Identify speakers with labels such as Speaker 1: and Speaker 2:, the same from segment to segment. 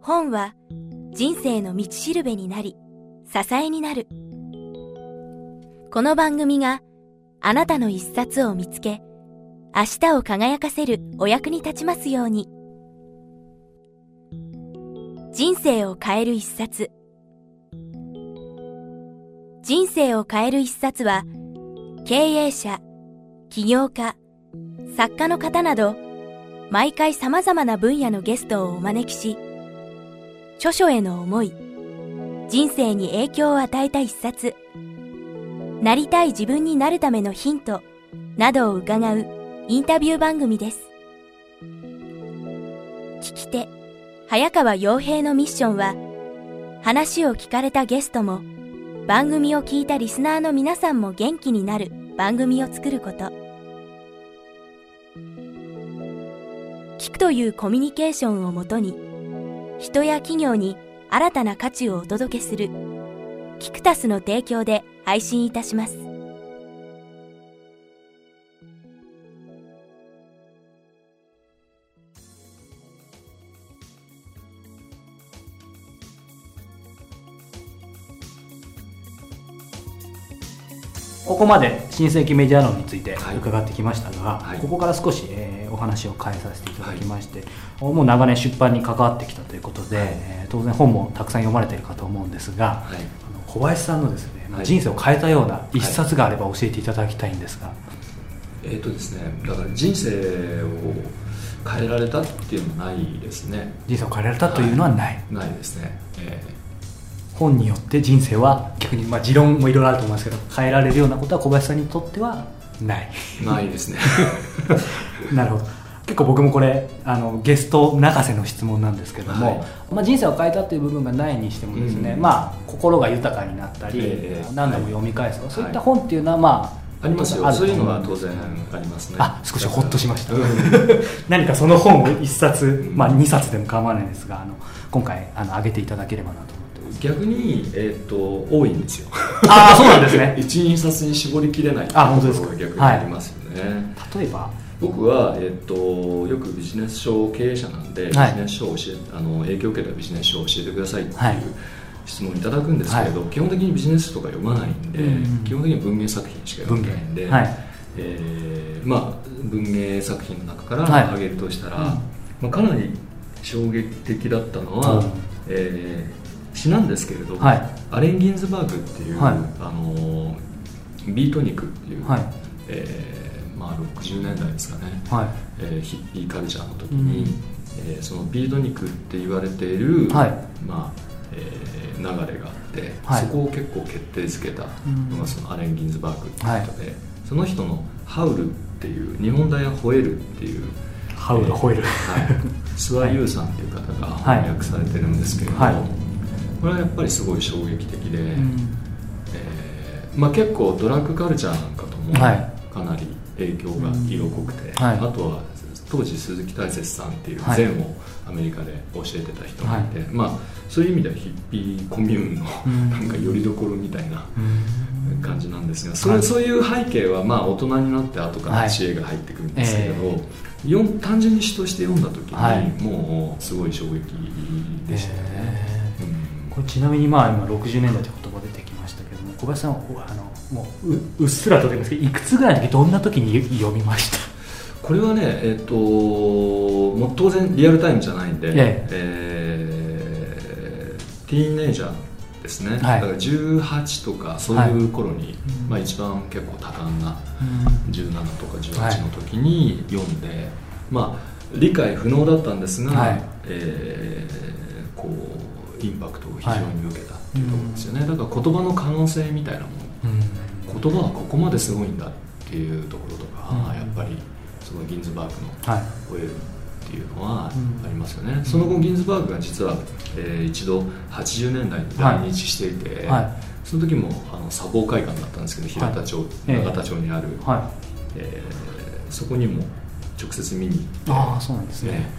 Speaker 1: 本は人生の道しるべになり支えになる。この番組があなたの一冊を見つけ明日を輝かせるお役に立ちますように。人生を変える一冊。人生を変える一冊は経営者起業家作家の方など毎回様々な分野のゲストをお招きし著書への思い人生に影響を与えた一冊なりたい自分になるためのヒントなどを伺うインタビュー番組です。聞き手早川洋平のミッションは話を聞かれたゲストも番組を聞いたリスナーの皆さんも元気になる番組を作ること。聞くというコミュニケーションをもとに人や企業に新たな価値をお届けするキクタスの提供で配信いたします。
Speaker 2: ここまで新世紀メディア論について
Speaker 3: はい。
Speaker 2: 伺ってきましたが、
Speaker 3: はい。
Speaker 2: ここから少し、えーお話を変えさせていただきまして、もう長年出版に関わってきたということで、
Speaker 3: はい。
Speaker 2: えー当然本もたくさん読まれているかと思うんですが、
Speaker 3: はい。
Speaker 2: あの小林さんのですね、
Speaker 3: はい。
Speaker 2: 人生を変えたような一冊があれば教えていただきたいんですが、
Speaker 3: えーとですね、だから人生を変えられたっていうのはないですね。
Speaker 2: 人生を変えられたというのはない、
Speaker 3: ないですね、え
Speaker 2: 本によって人生は逆に、まあ、持論もいろいろあると思いますけど変えられるようなことは小林さんにとってはない。
Speaker 3: ーないですね。
Speaker 2: なるほど。結構僕もこれあのゲスト泣かせの質問なんですけども、
Speaker 3: はい。
Speaker 2: まあ、人生を変えたっていう部分がないにしてもですね、
Speaker 3: うん。
Speaker 2: まあ、心が豊かになったり、
Speaker 3: ええ
Speaker 2: 何度も読み返す
Speaker 3: はい。
Speaker 2: そういった本っていうのはまあ
Speaker 3: ありますよ。そういうのは当然ありますね。
Speaker 2: あ少しほっとしました。
Speaker 3: うん。
Speaker 2: 何かその本を1冊、
Speaker 3: ん。
Speaker 2: まあ、2冊でも構わないですがあの今回あの上げていただければなと
Speaker 3: 逆に、えー、と多いんですよ。
Speaker 2: ああそうなんですね。
Speaker 3: 12冊に絞りきれないっていう
Speaker 2: あ本当ですか。
Speaker 3: ところが逆にありますよね、
Speaker 2: 例えば？
Speaker 3: 僕は、えっと、よくビジネス書経営者なんで、
Speaker 2: はい。
Speaker 3: ビジネス書を教えあの影響を受けたビジネス書を教えてくださいっていう、
Speaker 2: はい。
Speaker 3: 質問をいただくんですけれど、基本的にビジネス書とか読まないんで、
Speaker 2: うん
Speaker 3: 基本的に文芸作品しか読んでないんで、
Speaker 2: はい。
Speaker 3: えーまあ、文芸作品の中から
Speaker 2: はい。
Speaker 3: 挙げるとしたら、
Speaker 2: うん。
Speaker 3: まあ、かなり衝撃的だったのは、
Speaker 2: う。ん
Speaker 3: えー詩なんですけれど、
Speaker 2: はい。
Speaker 3: アレン・ギンズバーグっていう、
Speaker 2: はい。
Speaker 3: あのビートニクっていう、
Speaker 2: はい。
Speaker 3: えーまあ、60年代ですかね、
Speaker 2: はい。
Speaker 3: えーヒッピーカルチャーの時に、
Speaker 2: うん。
Speaker 3: えーそのビートニクって言われている、
Speaker 2: はい。
Speaker 3: まあえー流れがあって、
Speaker 2: はい。
Speaker 3: そこを結構決定づけたのがそのアレン・ギンズバーグっていう人で、その人の「ハウル」っていう日本大は吠えるっていう
Speaker 2: ハウル。吠える
Speaker 3: はい、諏訪優さんっていう方が翻訳されてるんですけれども、
Speaker 2: はい
Speaker 3: これはやっぱりすごい衝撃的で、
Speaker 2: うん。
Speaker 3: えーまあ、結構ドラッグカルチャーなんかとも
Speaker 2: はい。
Speaker 3: かなり影響が色濃くて、
Speaker 2: はい。
Speaker 3: あとは当時鈴木大拙さんっていう
Speaker 2: はい。
Speaker 3: 禅をアメリカで教えてた人がいて、まあ、そういう意味ではヒッピーコミューンの
Speaker 2: うん。
Speaker 3: なんかよりどころみたいな
Speaker 2: うん
Speaker 3: 感じなんですがそれ、
Speaker 2: はい
Speaker 3: そういう背景はまあ大人になって後から知恵が入ってくるんですけれど、よん単純に詩として読んだ時に、
Speaker 2: はい。
Speaker 3: もうすごい衝撃でしたよね、
Speaker 2: へ
Speaker 3: うん
Speaker 2: これちなみにまあ今60年代って言葉出てきましたけども小林さんはあのもうううっすらとでもいいんですけどいくつぐらいの時どんな時に読みました？
Speaker 3: これはねえっ、ともう当然リアルタイムじゃないんで、
Speaker 2: え
Speaker 3: え。ーティーンネイジャーですね、
Speaker 2: はい。
Speaker 3: だから18とかそういう頃に、
Speaker 2: うん。
Speaker 3: まあ、一番結構多感な17とか
Speaker 2: はい
Speaker 3: 18の時に読んで、まあ理解不能だったんですが、
Speaker 2: はい。
Speaker 3: えーこうインパクトを非常に受けたっていうところですよね、だから言葉の可能性みたいなもの
Speaker 2: うん。
Speaker 3: 言葉はここまですごいんだっていうところとか、
Speaker 2: うん。
Speaker 3: やっぱりそのギンズバーグの
Speaker 2: はい「
Speaker 3: 吠える」っていうのはあ
Speaker 2: うん。
Speaker 3: りますよね、その後ギンズバーグが実は、えー一度80年代に来日していて、
Speaker 2: はい。
Speaker 3: その時もあの砂防会館だったんですけど平田町、
Speaker 2: ええ。
Speaker 3: 永田町にある、
Speaker 2: は
Speaker 3: えーそこにも直接見に行って
Speaker 2: あそうなんですね。
Speaker 3: ね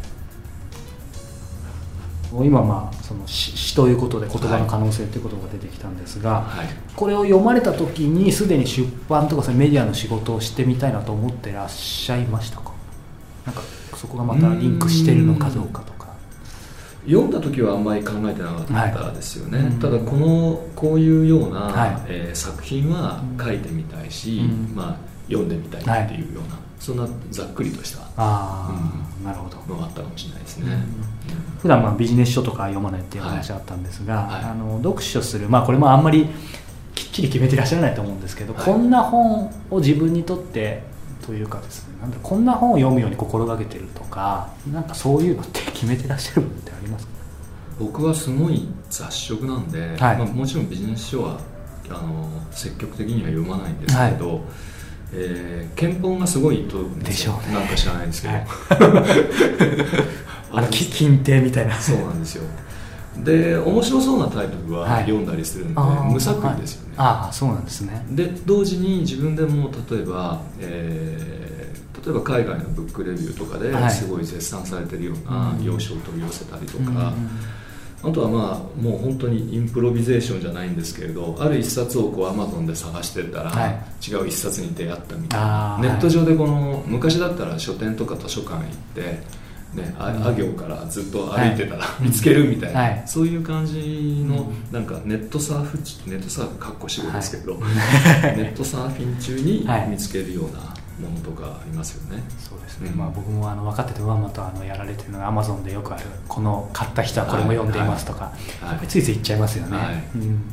Speaker 2: 今まあその詩詩ということで言葉の可能性ということが出てきたんですが、
Speaker 3: はい。
Speaker 2: これを読まれた時にすでに出版とかそのメディアの仕事をしてみたいなと思ってらっしゃいましたか？なんかそこがまたリンクしてるのかどうかとか。
Speaker 3: 読んだ時はあんまり考えてなかったですよね、はい、ただこのこういうような、はい、えー、作品は書いてみたいし、うん、まあ、読んでみたいっていうような、はい、そんなざっくりとしたあ、うん、なるほど。のがあったかもしれないですね、うん、
Speaker 2: 普段まあビジネス書とか読まないっていう話あったんですが、あの読書する、まあ、これもあんまりきっちり決めてらっしゃらないと思うんですけど、こんな本を自分にとってというかですねなんだこんな本を読むように心がけてるとかなんかそういうのって決めてらっしゃるものってありますか？
Speaker 3: 僕はすごい雑食なんで、はい、まあ、もちろんビジネス書はあの積極的には読まないんですけど、はい、えー、憲法がすごいと
Speaker 2: でしょう、ね、
Speaker 3: なんか知らないんですけど、はい、
Speaker 2: あの金亭 みたいな。
Speaker 3: そうなんですよ。で面白そうなタイトルは読んだりするんで、はい、無作為ですよね、
Speaker 2: ああそうなんですね。
Speaker 3: で同時に自分でも例えば、えー、例えば海外のブックレビューとかですごい絶賛されてるような要所を取り寄せたりとか、あとはまあもう本当にインプロビゼーションじゃないんですけれどある一冊をこうアマゾンで探してたら、はい、違う一冊に出会ったみたいな。ネット上でこの昔だったら書店とか図書館行ってね、あ行からずっと歩いてたら、見つけるみたいな、はい、そういう感じの、なんかネットサーフネットサーフかっこしごですけど、はい、ネットサーフィン中に見つけるようなものとかありますよね、
Speaker 2: そうですね、うん、まあ、僕もあの分かっててままとあのやられてるのがアマゾンでよくあるこの買った人はこれも読んでいますとか、はい、ついつい言っちゃいますよね、うん、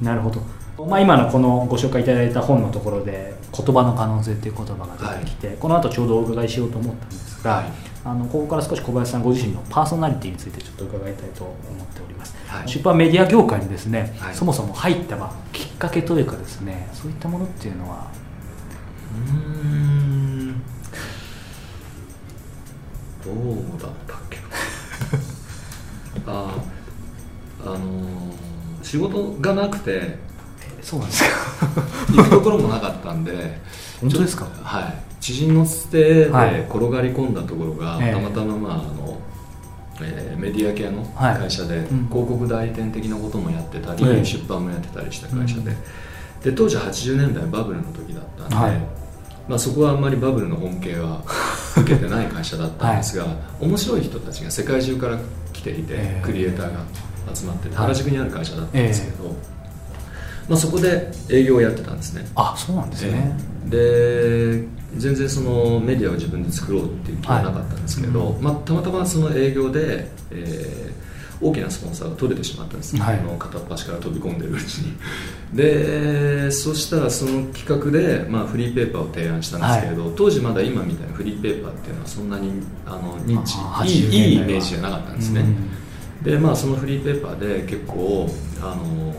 Speaker 2: なるほど。まあ、今のこのご紹介いただいた本のところで「言葉の可能性」っていう言葉が出てきて、この後ちょうどお伺いしようと思ったんですが、あのここから少し小林さんご自身のパーソナリティについてちょっと伺いたいと思っております、はい、出版メディア業界にですね、はい、そもそも入った、まあ、きっかけというかですねそういったものっていうのはうん。
Speaker 3: どうだったっけ ああのー、仕事がなくて。
Speaker 2: そうなんですか。
Speaker 3: 行くところもなかったんで。
Speaker 2: 本当ですか？
Speaker 3: はい。知人のつてで転がり込んだところが、はい、たまたま、まああのえー、メディア系の会社で、はい広告代理店的なこともやってたり、うん、出版もやってたりした会社で。うん、で当時80年代バブルの時だったんで、はい、まあ、そこはあんまりバブルの恩恵は受けてない会社だったんですが、はい、面白い人たちが世界中から来ていて、えー、クリエイターが集まってて原宿にある会社だったんですけど、えー、まあ、そこで営業をやってたんですね。
Speaker 2: あそうなんですね、
Speaker 3: えー、で全然そのメディアを自分で作ろうっていう気はなかったんですけど、はい、まあ、たまたまその営業で、えー、大きなスポンサーが取れてしまったんです、はい、の片っ端から飛び込んでるうちに。でそしたらその企画で、まあ、フリーペーパーを提案したんですけれど、はい、当時まだ今みたいなフリーペーパーっていうのはそんなにあの認知いいいいイメージじゃなかったんですね、でまあそのフリーペーパーで結構あの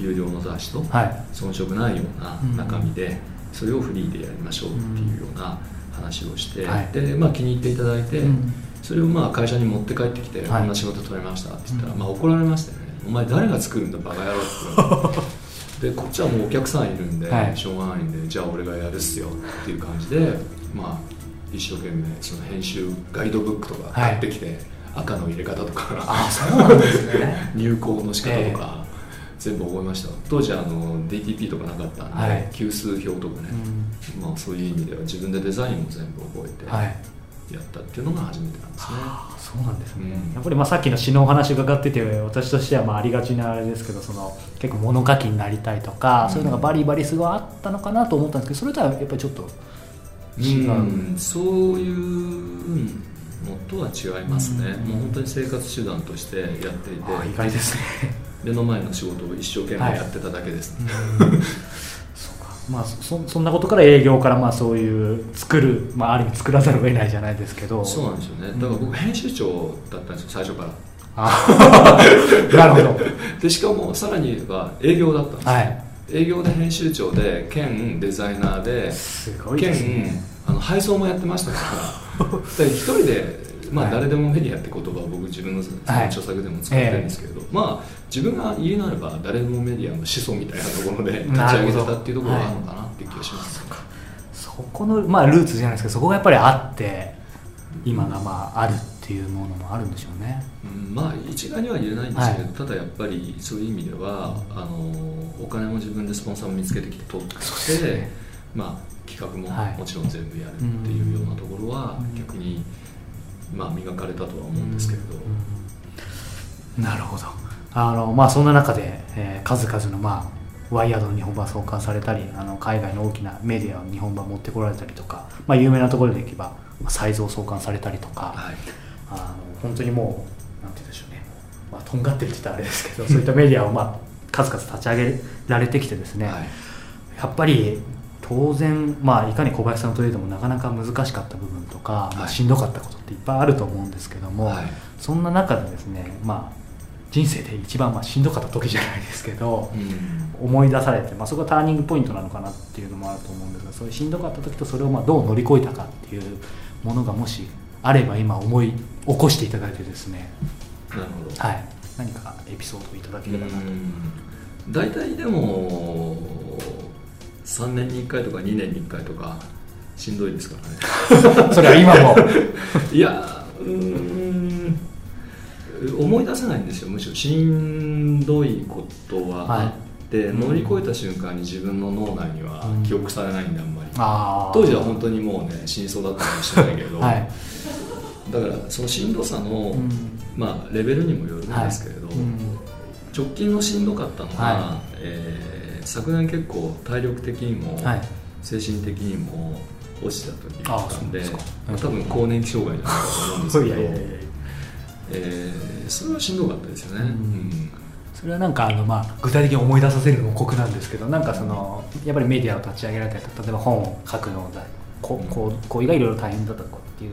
Speaker 3: 有料の雑誌と遜色ないような中身で、それをフリーでやりましょうっていうような話をして、はい、でまあ、気に入っていただいて、うん、それをまあ会社に持って帰ってきて、こんな仕事取れましたって言ったら、まあ、怒られましたよね。お前誰が作るんだバカ野郎ってでこっちはもうお客さんいるんで、はい、しょうがないんでじゃあ俺がやるっすよっていう感じでまあ一生懸命その編集ガイドブックとか買ってきて、はい、赤の入れ方とか
Speaker 2: あそうなんですね。
Speaker 3: 入稿の仕方とか、全部覚えました。当時あの DTP とかなかったんで、はい、級数表とかね、うん、まあ、そういう意味では自分でデザインも全部覚えて、やったっていうのが初めてなんですね、は
Speaker 2: あ、そうなんですね、うん、やっぱりまあさっきの詩のお話伺ってて私としてはまあありがちなあれですけどその結構物書きになりたいとか、うん、そういうのがバリバリすごいあったのかなと思ったんですけどそれとはやっぱりちょっと違う、
Speaker 3: うん、そういうのとは違いますね、もう本当に生活手段としてやっていて。
Speaker 2: 意外ですね。
Speaker 3: 目の前の仕事を一生懸命やってただけです、ね、
Speaker 2: はい、まあそそんなことから営業からまあそういう作る、まあ、ある意味作らざるを得ないじゃないですけど。
Speaker 3: そうなんですよね。だから僕編集長だったんですよ最初から。
Speaker 2: なるほど。
Speaker 3: でしかもさらに言えば営業だったんですよ、はい、営業で編集長で兼デザイナーで
Speaker 2: ね。
Speaker 3: あの配送もやってましたから 一人でまあ、誰でもメディアって言葉を僕自分の著作でも使ってるんですけど、まあ自分が言えなれば誰でもメディアの始祖みたいなところで 立ち上げてたっていうところがあるのかなっていう気がします、
Speaker 2: はい、そこの、まあ、ルーツじゃないですけどそこがやっぱりあって今がまああるっていうものもあるんでしょうね、
Speaker 3: うん、まあ一概には言えないんですけど、はい、ただやっぱりそういう意味ではあのお金も自分でスポンサーも見つけてきて取って、ね、まあ企画ももちろん全部やるっていうようなところは逆にまあ、磨かれたとは思うんですけれど、
Speaker 2: うん、なるほど。あの、まあ、そんな中で、えー、数々の、まあ、ワイヤードの日本版創刊されたりあの海外の大きなメディアを日本版持ってこられたりとか、まあ、有名なところでいけばサイズを創刊されたりとか、はい、あの本当にもうなんて言うんでしょうね、まあ、とんがってるって言ったらあれですけどそういったメディアを、まあ、数々立ち上げられてきてですね、はい、やっぱり当然、まあ、いかに小林さんといえどもなかなか難しかった部分とか、まあ、しんどかったことっていっぱいあると思うんですけども、はい、そんな中でですね、まあ、人生で一番まあしんどかった時じゃないですけど、うん、思い出されて、まあ、そこがターニングポイントなのかなっていうのもあると思うんですがそういうしんどかった時とそれをまあどう乗り越えたかっていうものがもしあれば今思い起こしていただいてですね
Speaker 3: なるほど、
Speaker 2: はい、何かエピソードをいただければなと。
Speaker 3: 大体でも3年に1回とか2年に1回とかしんどいですから
Speaker 2: ね。それは今も。
Speaker 3: いやうん思い出せないんですよむしろ。しんどいことはあって、はい、乗り越えた瞬間に自分の脳内には記憶されないんであんまり、当時は本当にもうね死にそうだったかもしれないけど、はい、だからそのしんどさの、うん、まあ、レベルにもよるんですけれど、はい。うん、直近のしんどかったのは、はい、えー、昨年結構体力的にも、精神的にも落ちた時だったんで多分更年期障害じゃないかと思うんですけど えー、それはしんどかったですよね、うん、
Speaker 2: それはなんかあの、まあ、具体的に思い出させるのも酷なんですけどなんかそのやっぱりメディアを立ち上げられたり例えば本を書くのだここうこうがいろいろ大変だったとかっていう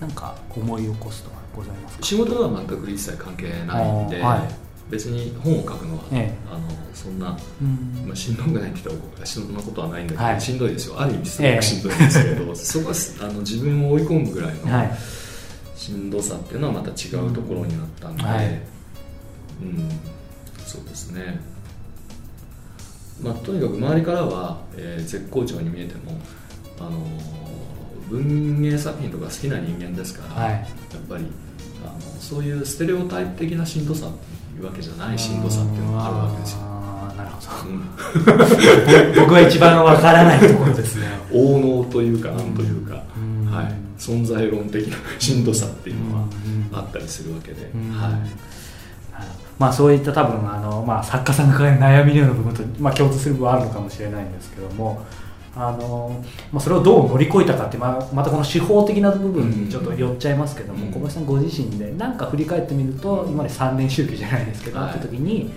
Speaker 2: なんか思い起こすとかございます
Speaker 3: 仕事は全く一切関係ないんで、はい、別に本を書くのは、ええ、あのそんな、うん、まあ、しんどくないって言ったらしんどなことはないんだけど、はい、しんどいですよ。ある意味すごくしんどいんですけど、え、そこはあの自分を追い込むぐらいの、はい。しんどさっていうのはまた違うところになったんで、うん、はい、うん、そうですね。まあとにかく周りからは、えー、絶好調に見えてもあの文芸作品とか好きな人間ですから、はい、やっぱりあのそういうステレオタイプ的なしんどさっていうわけじゃないしんどさっていうのがあるわけですよ。
Speaker 2: なるほど、僕は一番わからないところですね。
Speaker 3: 王能というかなんというか、はい。存在論的なしんどさっていうのはあったりするわけで、はい。
Speaker 2: まあ、そういった多分あの、まあ、作家さんが悩みのような部分と、まあ、共通する部分はあるのかもしれないんですけどもあの、まあ、それをどう乗り越えたかって、まあ、またこの手法的な部分にちょっと寄っちゃいますけども、うん、小林さんご自身で何か振り返ってみると今まで3年周期じゃないですけど、はい、って時に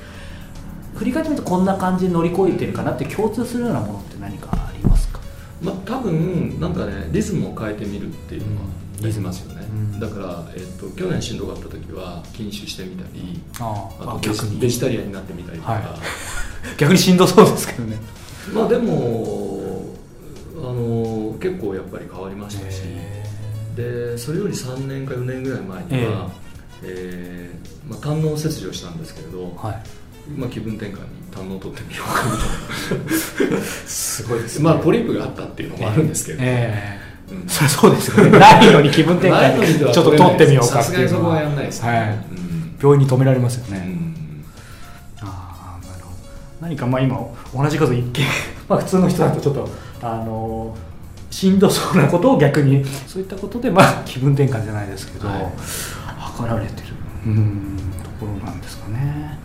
Speaker 2: 振り返ってみるとこんな感じで乗り越えてるかなって共通するようなものって何かありますか？
Speaker 3: まあ、多分なんかねリズムを変えてみるっていうのはできますよね、うん、だから、えーと、去年しんどかった時は禁酒してみたりあとベジベジタリアンになってみたりとか、はい、
Speaker 2: 逆にしんどそうですけどね。
Speaker 3: まあでもあの結構やっぱり変わりましたしでそれより3年か4年ぐらい前には、えー、えー、まあ、胆の切除したんですけれど、はい。まあ、気分転換に堪能取ってみようかみたいな すごいです、ね、まあポリープがあったっていうのもあるんですけど、え
Speaker 2: ーうん、それそうですよね。ないのに気分転換にちょっと取ってみようかっていう
Speaker 3: のは。そこはやんないですね、はい、
Speaker 2: うん、病院に止められますよね、うん、ああなるほど。何かまあ今同じこと一見 まあ普通の人だとちょっとあのしんどそうなことを逆にそういったことでまあ気分転換じゃないですけど、はい、測られてる。うんところなんですかね。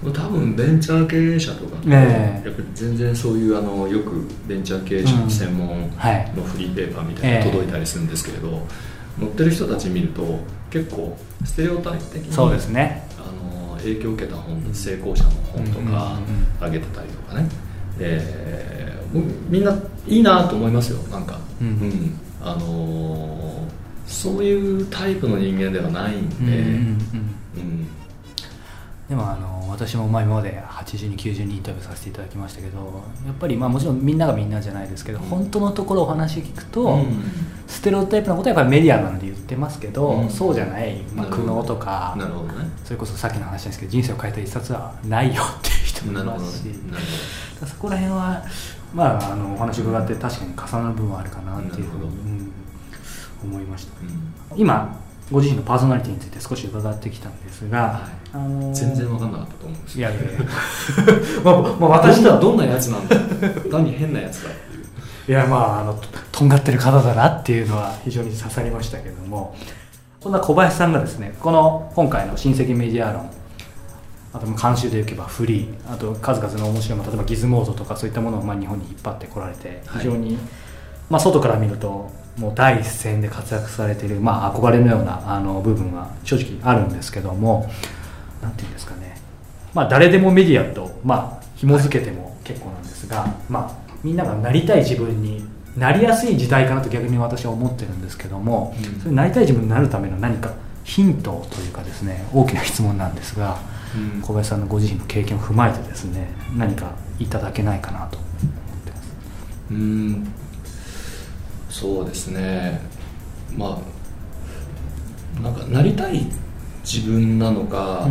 Speaker 3: 多分ベンチャー経営者とかね、やっぱり全然そういうあのよくベンチャー経営者の専門のフリーペーパーみたいなの届いたりするんですけれど、載ってる人たち見ると結構ステレオタイプ的に
Speaker 2: そうですね。
Speaker 3: あの影響を受けた本成功者の本とか上げてたりとかね、えー、みんないいなと思いますよなんか、うん、うん、あのー、そういうタイプの人間ではないんで、うん、うん
Speaker 2: でもあの私もまあ今まで80人90人インタビューさせていただきましたけどやっぱりまあもちろんみんながみんなじゃないですけど、うん、本当のところお話聞くと、うん、ステレオタイプなことはやっぱりメディアなので言ってますけど、うん、そうじゃない、まあ、苦悩とか、ね、それこそさっきの話ですけど人生を変えた一冊はないよっていう人もいますし。そこら辺は、まあ、あのお話伺って確かに重なる部分はあるかなっていうふうに、思いました。今ご自身のパーソナリティについて少し伺ってきたんですが、はい、
Speaker 3: あのー、全然分かんなかったと思うんです
Speaker 2: いやいやいや。まあ、まあ、私
Speaker 3: とは。どんなやつなんだ単に変なやつだっていう。
Speaker 2: いやまああのとんがってる方だなっていうのは非常に刺さりましたけどもそんな小林さんがですねこの今回の親戚メディア論あと監修でいけばフリーあと数々の面白い例えばギズモードとかそういったものをまあ日本に引っ張ってこられて非常に、はい、まあ、外から見るともう第一線で活躍されている、まあ、憧れのようなあの部分は正直あるんですけども何て言うんですかね、まあ、誰でもメディアと、まあ、紐付けても結構なんですが、はい、まあ、みんながなりたい自分になりやすい時代かなと逆に私は思ってるんですけども、うん、それなりたい自分になるための何かヒントというかですね大きな質問なんですが。うん、小林さんのご自身の経験を踏まえてですね何かいただけないかなと思ってます。
Speaker 3: うん。そうですね。まあなんかなりたい自分なのか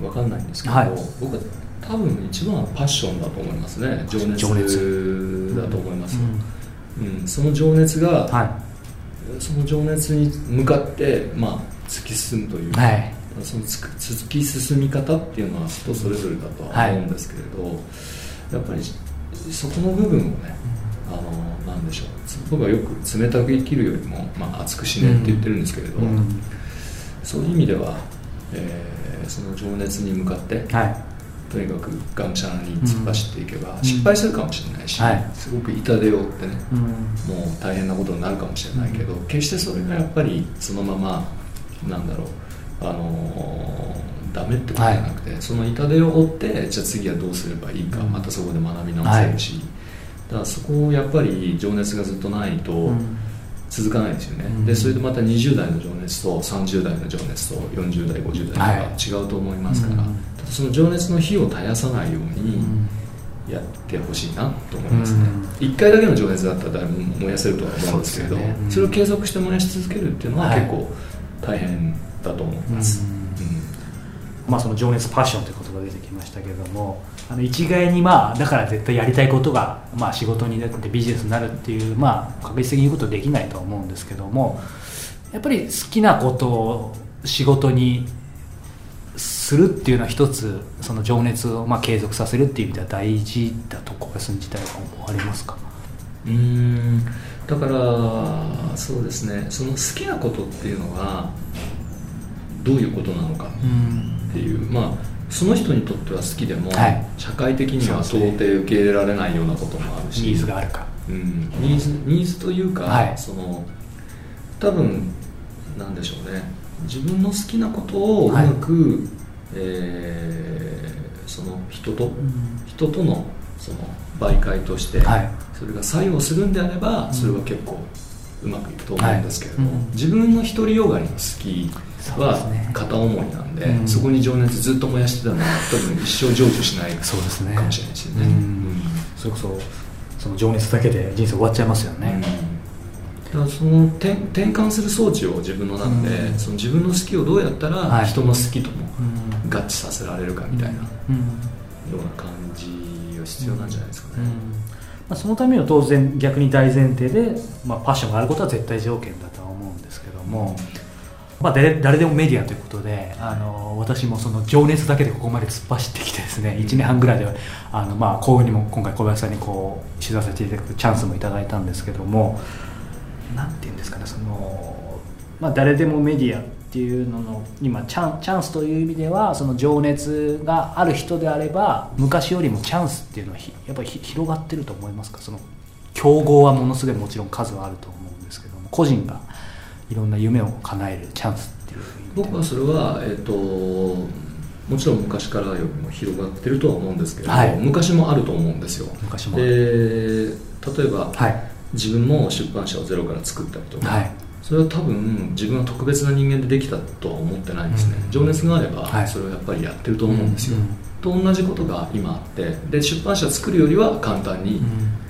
Speaker 3: 分かんないんですけど、はい、僕は多分一番はパッションだと思いますね。情熱。だと思います、うん、うん、その情熱が、はい、その情熱に向かってまあ突き進むというか、はいその突き進み方っていうのは人それぞれだとは思うんですけれど、はい、やっぱりそこの部分をね、あのなんでしょう。僕はよく冷たく生きるよりも、まあ、熱く死ねって言ってるんですけれど、うん、そういう意味では、えー、その情熱に向かって、はい、とにかくがむしゃらに突っ走っていけば、うん、失敗するかもしれないし、はい、すごく痛手を負ってね、うん、もう大変なことになるかもしれないけど、決してそれがやっぱりそのままなんだろうあのダメってことじゃなくて、はい、その痛手を負ってじゃあ次はどうすればいいか、うん、またそこで学び直せるし、はい、だからそこをやっぱり情熱がずっとないと続かないですよね、うん、でそれでまた20代の情熱と30代の情熱と40代50代とか違うと思いますから、はい、その情熱の火を絶やさないように、やってほしいなと思いますね、うん、1回だけの情熱だったら誰も燃やせるとは思うんですけどそ、ね。うん、それを継続して燃やし続けるっていうのは結構大変だと思います、
Speaker 2: まあ、その情熱パッションという言葉が出てきましたけれどもあの一概にまあだから絶対やりたいことが、まあ、仕事になってビジネスになるっていうまあ確実的に言うことできないと思うんですけどもやっぱり好きなことを仕事にするっていうのは一つその情熱をまあ継続させるっていう意味では大事だと小林さん自体は思われますか？
Speaker 3: うん。だからそうですね。その好きなことっていうのはどういうことなのかっていう、うん、まあその人にとっては好きでも、はい、社会的には到底受け入れられないようなこともあるし。
Speaker 2: ニーズがあるか、
Speaker 3: うん、ニーズニーズというか、はい、その多分なんでしょうね。自分の好きなことをうまく、はい、えー、その人と、うん、人とのその媒介として、それが作用するんであれば、それは結構うまくいくと思うんですけれども、自分の独りよがりの好きは片思いなんで、ね、そこに情熱ずっと燃やしてたのは多分一生成就しないかもしれないですよね、
Speaker 2: それこそその情熱だけで人生終わっちゃいますよね、
Speaker 3: だからその転転換する装置を自分の中で、うん、その自分の好きをどうやったら人の好きとも合致させられるかみたいなような感じが必要なんじゃないですかね、うん。うん。
Speaker 2: まあ、そのためには当然逆に大前提で、まあ、パッションがあることは絶対条件だとは思うんですけども、まあ、誰誰でもメディアということであの私もその情熱だけでここまで突っ走ってきてですね1年半ぐらいであの、まあ、幸運にも今回小林さんにこう取材させていただくチャンスもいただいたんですけどもなんていうんですかねその、まあ、誰でもメディアっていうのの今チャンチャンスという意味ではその情熱がある人であれば昔よりもチャンスっていうのはやっぱり広がってると思いますか？その競合はものすごいもちろん数はあると思うんですけども個人がいろんな夢を叶えるチャンスっていう
Speaker 3: 僕はそれは、えーと、もちろん昔からよりも広がってるとは思うんですけど、はい、昔もあると思うんですよ。昔もで例えば、はい、自分も出版社をゼロから作ったりとか、はい、それは多分自分は特別な人間でできたとは思ってないんですね、うん、情熱があればそれをやっぱりやってると思うんですよ、と同じことが今あってで出版社作るよりは簡単に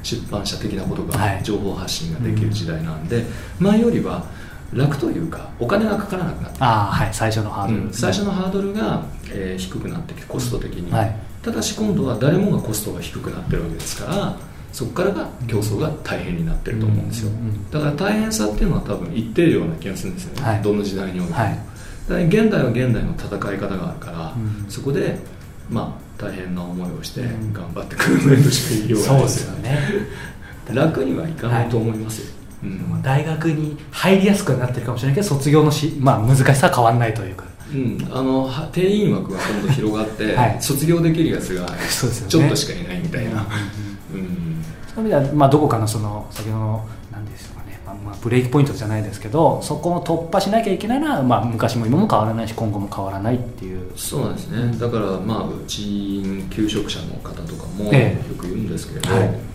Speaker 3: 出版社的なことが情報発信ができる時代なんで、前よりは楽というかお金がかからなくなって
Speaker 2: あ、はい、最初のハードル、うん、
Speaker 3: 最初のハードルが、えー、低くなってきてコスト的に、はい、ただし今度は誰もがコストが低くなってるわけですからそこからが競争が大変になってると思うんですよ、だから大変さっていうのは多分一定量な気がするんですよね、はい、どの時代においても、はい、だ現代は現代の戦い方があるから、うん、そこでまあ大変な思いをして頑張ってくるとしか言いようがないですよね、ね、楽にはいかないと思いますよ、
Speaker 2: うん、大学に入りやすくなってるかもしれないけど卒業のし、まあ、難しさは変わらないというか。
Speaker 3: うん、あの定員枠が今度広がって、はい、卒業できるやつがちょっとしかいないみたいな、
Speaker 2: うん、そういう意味では、まあ、どこかのその先ほどの何でしょうかね、まあ、まあブレイクポイントじゃないですけどそこを突破しなきゃいけないのは、まあ、昔も今も変わらないし今後も変わらないっていう。
Speaker 3: そうなんですね。だからまあうち求職者の方とかもよく言うんですけれど、ええはい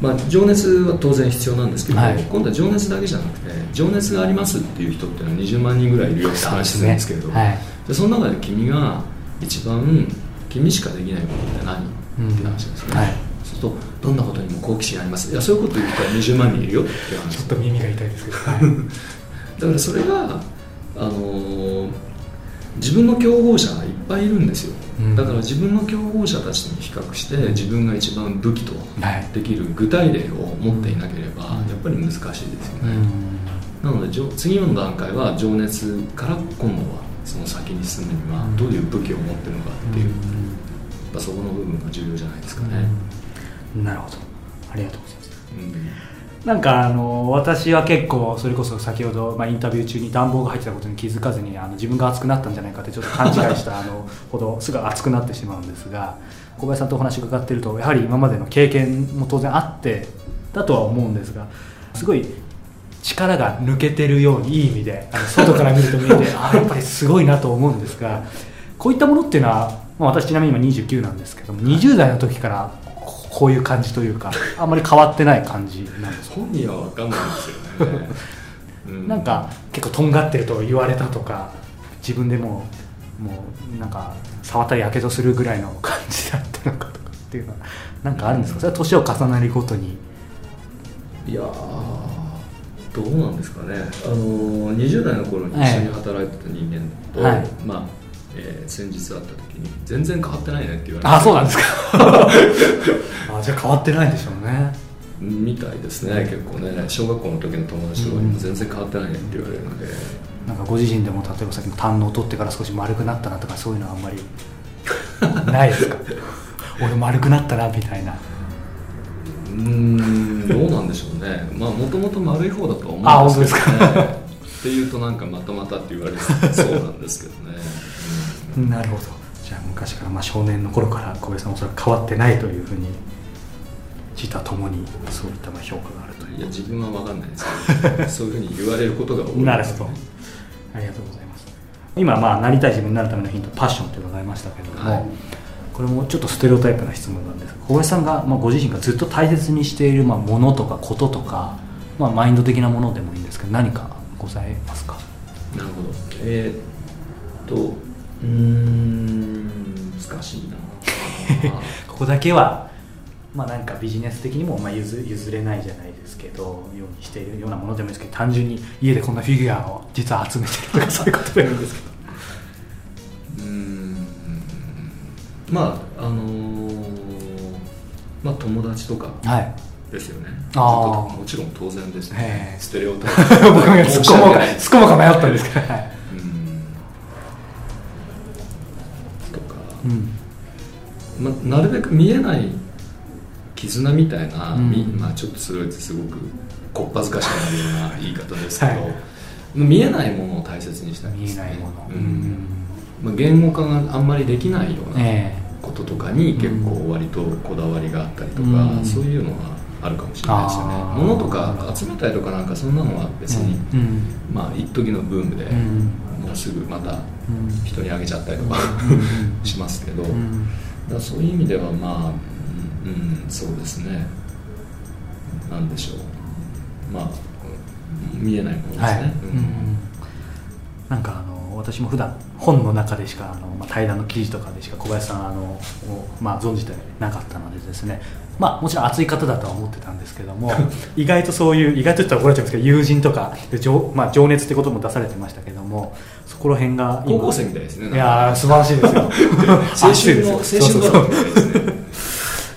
Speaker 3: まあ、情熱は当然必要なんですけど、はい、今度は情熱だけじゃなくて情熱がありますっていう人っていうのは20万人ぐらいいるよって話するんですけれど、ねはい、でその中で君が一番君しかできないことって何、うん、って話ですね、はい、そうするとどんなことにも好奇心あります？いやそういうこと言ったら20万人いるよって話。
Speaker 2: ちょっと耳が痛いですけど、
Speaker 3: だからそれがあのー自分の競合者がいっぱいいるんですよ、うん、だから自分の競合者たちと比較して自分が一番武器とできる具体例を持っていなければやっぱり難しいですよね、うん、なので次の段階は情熱から今度はその先に進むにはどういう武器を持ってるのかっていう、うん、そこの部分が重要じゃないですかね、
Speaker 2: なるほど。ありがとうございます、なんかあの私は結構それこそ先ほど、まあ、インタビュー中に暖房が入ってたことに気づかずにあの自分が熱くなったんじゃないかってちょっと勘違いした あのほどすぐ熱くなってしまうんですが小林さんとお話伺っているとやはり今までの経験も当然あってだとは思うんですがすごい力が抜けてるようにいい意味であの外から見ると見えて あやっぱりすごいなと思うんですがこういったものっていうのは、まあ、私ちなみに今29なんですけども20代の時からこういう感じというかあんまり変わってない感じなんです
Speaker 3: 本人は分かんないですよね、
Speaker 2: うん、なんか結構とんがってると言われたとか自分でももうなんか触ったらやけどするぐらいの感じだったのかとかっていうのはなんかあるんですか？それは年を重ねるごとに。
Speaker 3: いやどうなんですかね。あの20代の頃に一緒に働いてた人間と、はい、まあえー、先日会った時に全然変わってないねって言われて。
Speaker 2: あそうなんですか。あじゃあ変わってないでしょうね。
Speaker 3: みたいですね結構ね。小学校の時の友達とかにも全然変わってないねって言われるので、
Speaker 2: うん、なんかご自身でも例えばさっきの胆のを取ってから少し丸くなったなとかそういうのはあんまり ないですか？俺丸くなったなみたいな。
Speaker 3: うんどうなんでしょうね。まあもともと丸い方だと思
Speaker 2: うんですけど、ね、あ本当ですか。
Speaker 3: っていうとなんかまたまたって言われる。そうなんですけどね、
Speaker 2: うん、なるほど。じゃあ昔から、まあ、少年の頃から小林さんおそらく変わってないというふうに自他ともにそういったまあ評価があるという。
Speaker 3: いや自分は分かんないですけどそういうふうに言われることが多い。です、ね、
Speaker 2: なるほど。ありがとうございます。今まあなりたい自分になるためのヒントパッションってございましたけれども、はい、これもちょっとステレオタイプな質問なんです小林さんが、まあ、ご自身がずっと大切にしている、まあ、ものとかこととか、まあ、マインド的なものでもいいんですけど何かございますか？
Speaker 3: なるほど。えー、っとうん難しいな。
Speaker 2: ここだけはまあなんかビジネス的にもまあ譲譲れないじゃないですけどようにしているようなものでもいいですけど単純に家でこんなフィギュアを実は集めてるとかそういうことでもいいんですけ
Speaker 3: ど。うんまああのー、まあ友達とか、はい。ですよね。あもちろん当然ですね。ステレオタイプ。僕も突っ込もうか迷ったんですけど、はい、ま、なるべく見えない絆みたいな、うん、まあ、ちょっとそれはすごくこっぱずかしくなるような言い方ですけど、はい、見えないものを大切にしたいですね。見えないもの、うん。まあ、言語化があんまりできないようなこととかに結構割とこだわりがあったりとか、うん、そういうのはあるかもしれないですよね。物とか集めたりとかなんかそんなのは別に、うん、まあ一時のブームで、もうすぐまた人にあげちゃったりとかしますけど、だそういう意味ではまあ、うん、そうですね。なんでしょう。まあ見えないものですね、はい、
Speaker 2: なんかあの私も普段本の中でしかあの、まあ、対談の記事とかでしか小林さんあの、まあ、存じてなかったのでですね。まあ、もちろん熱い方だとは思ってたんですけども 意外とそういう意外と言ったら怒られちゃうんですけど友人とかで情,、まあ、情熱ってことも出されてましたけどもそこら辺が
Speaker 3: 高校生みたいですね
Speaker 2: いや素晴らしいですよ。
Speaker 3: 青春の青春ドラマみたいですね。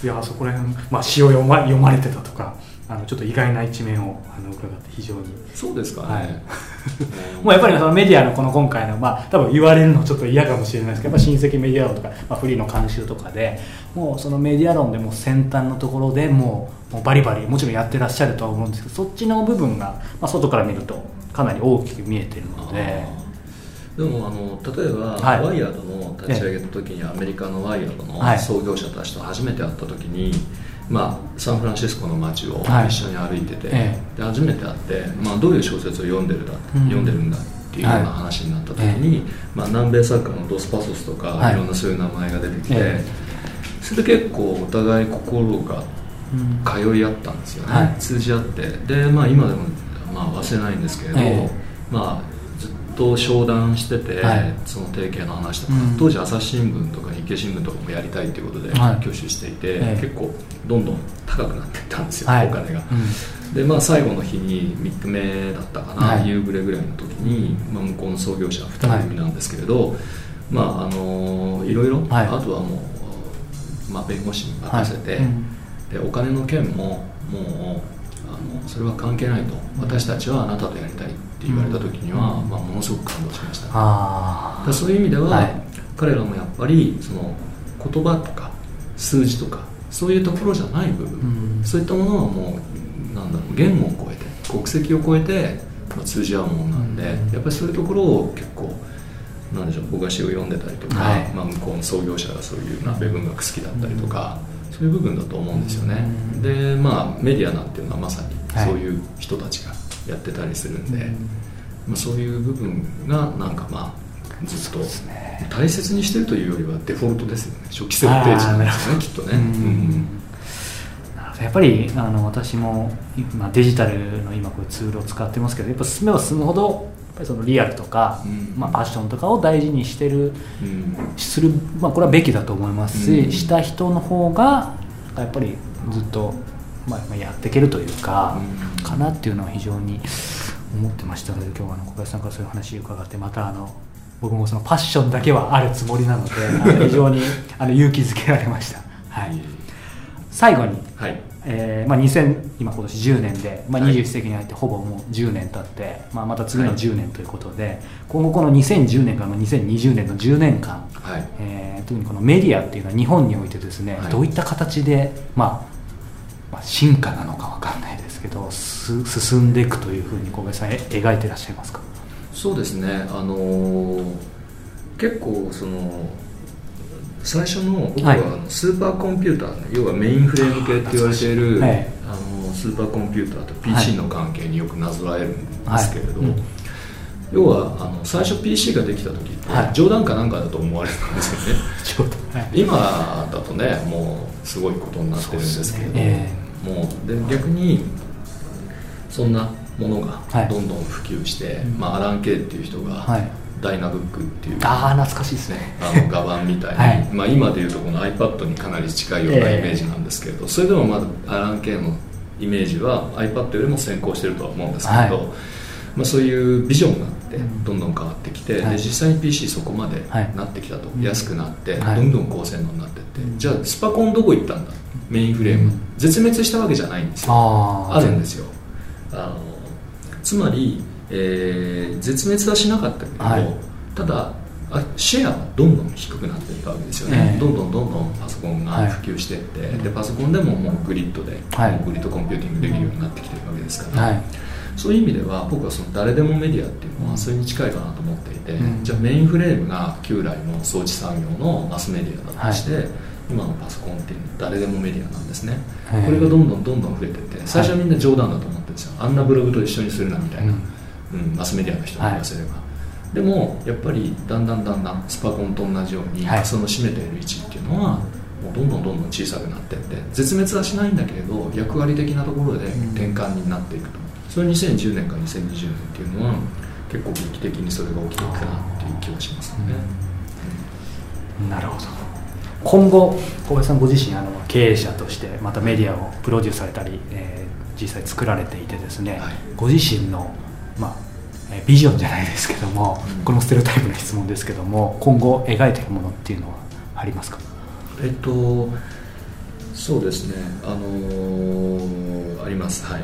Speaker 2: いやそこら辺、まあ、詩を読ま読まれてたとかああのちょっと意外な一面をあの伺って非常に。
Speaker 3: そうですかね、はい、
Speaker 2: もうやっぱりそのメディアのこの今回のまあ多分言われるのちょっと嫌かもしれないですけど親戚メディア論とか、まあ、フリーの監修とかでもうそのメディア論でも先端のところでもうもうバリバリもちろんやってらっしゃるとは思うんですけどそっちの部分が、まあ、外から見るとかなり大きく見えてるので。
Speaker 3: でもあの例えば、はい、ワイヤードの立ち上げた時にアメリカのワイヤードの創業者たちと初めて会った時に、まあ、サンフランシスコの街を一緒に歩いてて、はい、で初めて会って、まあ、どういう小説を読んでるだ、うん、読んでるんだっていうような話になった時に、はい、まあ、南米作家のドスパソスとか、い、ろんなそういう名前が出てきて、それで結構お互い心が通い合ったんですよね、通じ合って。で、まあ、今でも、まあ、忘れないんですけれど、まあと商談してて、はい、その提携の話とか、うん、当時朝日新聞とか日経新聞とかもやりたいということで挙手していて、はい、結構どんどん高くなっていったんですよ、はい、お金が、うん、でまあ最後の日に3日目だったかな、夕暮れぐらいの時に、まあ、向こうの創業者2人組なんですけれど、まああのいろいろ、あとはもう、まあ、弁護士に任せて、うん、でお金の件ももうのそれは関係ないと。私たちはあなたとやりたいって言われた時には、まあ、ものすごく感動しました、ね、そういう意味では、はい、彼らもやっぱりその言葉とか数字とかそういうところじゃない部分、そういったものはもうなんだろう言語を超えて国籍を超えて、まあ、通じ合うものなんで、やっぱりそういうところを結構なんでしょう僕が詩を読んでたりとか、はい、まあ、向こうの創業者がそういうな米文学好きだったりとか、そういう部分だと思うんですよね、でまあメディアなんていうのはまさにそういう人たちがやってたりするんで、まあ、そういう部分がなんかまあずっと大切にしてるというよりはデフォルトですよね。初期設定値なんですよねきっとね、
Speaker 2: やっぱりあの私も今デジタルの今こういうツールを使ってますけどやっぱ進めば進むほどやっぱりそのリアルとか、うん、まあ、パッションとかを大事にしてる、うん、する、まあ、これはべきだと思いますし、うん、した人の方がやっぱりずっとまあ、やっていけるというか、かなっていうのは非常に思ってましたので今日はあの小林さんからそういう話を伺ってまたあの僕もそのパッションだけはあるつもりなので 非常にあの勇気づけられました、はい、最後に、はい。えーまあ、2000今今年10年で、まあ、21世紀に入ってほぼもう10年経って、まあ、また次の10年ということで、はい、今後この2010年からの2020年の10年間、はい。えー、特にこのメディアっていうのは日本においてですね、はい、どういった形で、まあ、まあ、進化なのか分かんないですけど進んでいくというふうに小林さん描いてらっしゃいますか？
Speaker 3: そうですね。あのー、結構その最初の僕はスーパーコンピューター、ね、はい、要はメインフレーム系って言われている、はい、あのスーパーコンピューターと PC の関係によくなぞらえるんですけれども、はい。うん、要はあの最初 PC ができた時って冗談かなんかだと思われたんですよね、今だとねもうすごいことになってるんですけれども、ね。えーもうで逆にそんなものがどんどん普及して、はい、まあ、アラン・ケイっていう人が、はい、ダイナブックっていう
Speaker 2: ああ懐かしいですね。
Speaker 3: あの画板みたいに、はい、まあ、今でいうとこの iPad にかなり近いようなイメージなんですけれど、えー、それでもまだアラン・ケイのイメージは iPad よりも先行してるとは思うんですけど、まあ、そういうビジョンがあってどんどん変わってきて、で実際に PC そこまでなってきたと、安くなって、どんどん高性能になってって、じゃあスパコンどこ行ったんだメインフレーム、絶滅したわけじゃないんですよ。あるんですよ。あのつまり、えー、絶滅はしなかったけど、はい、ただシェアはどんどん低くなっていったわけですよね、えー、どんどんどんどんパソコンが普及していって、はい、でパソコンでももうグリッドで、はい、グリッドコンピューティングできるようになってきてるわけですから、はい、そういう意味では僕はその誰でもメディアっていうのはそれに近いかなと思っていて、うん、じゃあメインフレームが旧来の装置産業のマスメディアだとして、今のパソコンっていうのは誰でもメディアなんですね、これがどんどんどんどん増えていって最初はみんな冗談だと思ってるんですよあんなブログと一緒にするなみたいな、うん、マスメディアの人に言わせれば、はい、でもやっぱりだんだんだんだんスパコンと同じように、その占めている位置っていうのはもうどんどんどんどん小さくなっていって絶滅はしないんだけれど役割的なところで転換になっていくと、それ2010年から2020年っていうのは結構劇的にそれが起きていくかなっていう気がしますね、
Speaker 2: うん、なるほど今後小林さんご自身あの経営者としてまたメディアをプロデュースされたり、えー、実際作られていてですね、はい、ご自身の、まあ、ビジョンじゃないですけども、うん、このステレオタイプの質問ですけども今後描いているものっていうのはありますか？
Speaker 3: えっとそうですね。あのー、あります。はい。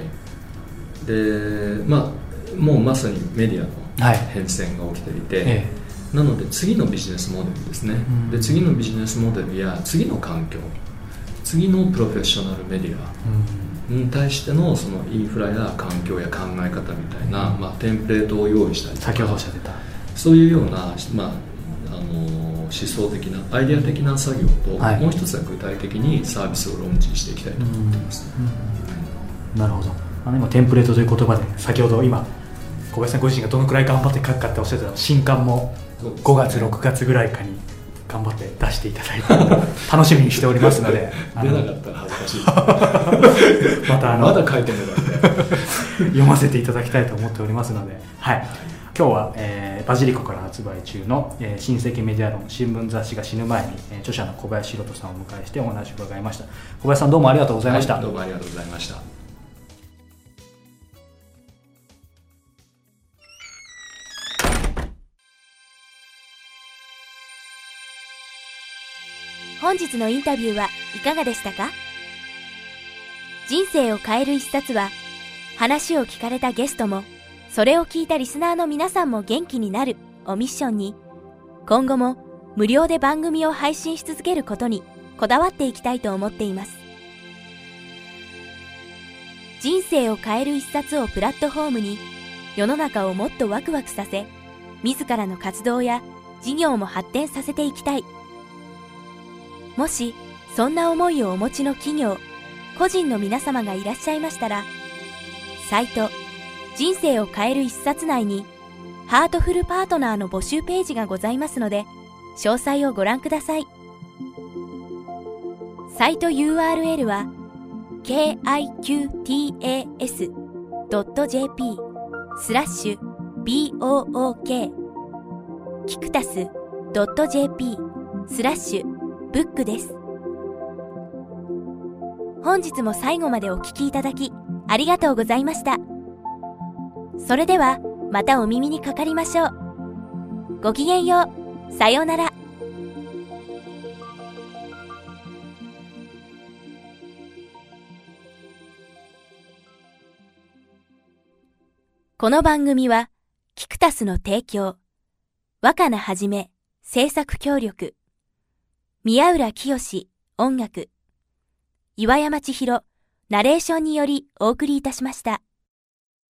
Speaker 3: でまあもうまさにメディアの変遷が起きていて、はいええ、なので次のビジネスモデルですね、うん、で次のビジネスモデルや次の環境次のプロフェッショナルメディアに対してのそのインフラや環境や考え方みたいな、まあ、テンプレートを用意したりとか
Speaker 2: 先ほどおっしゃってた。
Speaker 3: そういうような、まあ、あの思想的なアイデア的な作業と、はい、もう一つは具体的にサービスをローンチしていきたいと思っています、
Speaker 2: なるほど。あの今テンプレートという言葉で先ほど今小林さんご自身がどのくらい頑張って書くかっておっしゃってた新刊も5月、6月ぐらいかに頑張って出していただいて楽しみにしておりますので
Speaker 3: 出なかったら恥ずかしい。またあのまだ書いてるの
Speaker 2: だって読ませていただきたいと思っておりますのではい。今日は、えー、バジリコから発売中の、えー、新世紀メディア論新聞雑誌が死ぬ前に、えー、著者の小林宏人さんをお迎えしてお話を伺いました。小林さんどうもありがとうございました、はい、
Speaker 3: どうもありがとうございました
Speaker 1: 本日のインタビューはいかがでしたか？人生を変える一冊は話を聞かれたゲストもそれを聞いたリスナーの皆さんも元気になるをミッションに今後も無料で番組を配信し続けることにこだわっていきたいと思っています。人生を変える一冊をプラットフォームに世の中をもっとワクワクさせ自らの活動や事業も発展させていきたい。もしそんな思いをお持ちの企業個人の皆様がいらっしゃいましたらサイト人生を変える一冊内にハートフルパートナーの募集ページがございますので詳細をご覧ください。サイト URL は kiqtas.jp スラッシュ book キクタス .jp スラッシュブックです本日も最後までお聴きいただきありがとうございました。それではまたお耳にかかりましょう。ごきげんよう。さようなら。この番組は、キクタスの提供、若菜はじめ、制作協力、宮浦清音楽、岩山千尋、ナレーションによりお送りいたしました。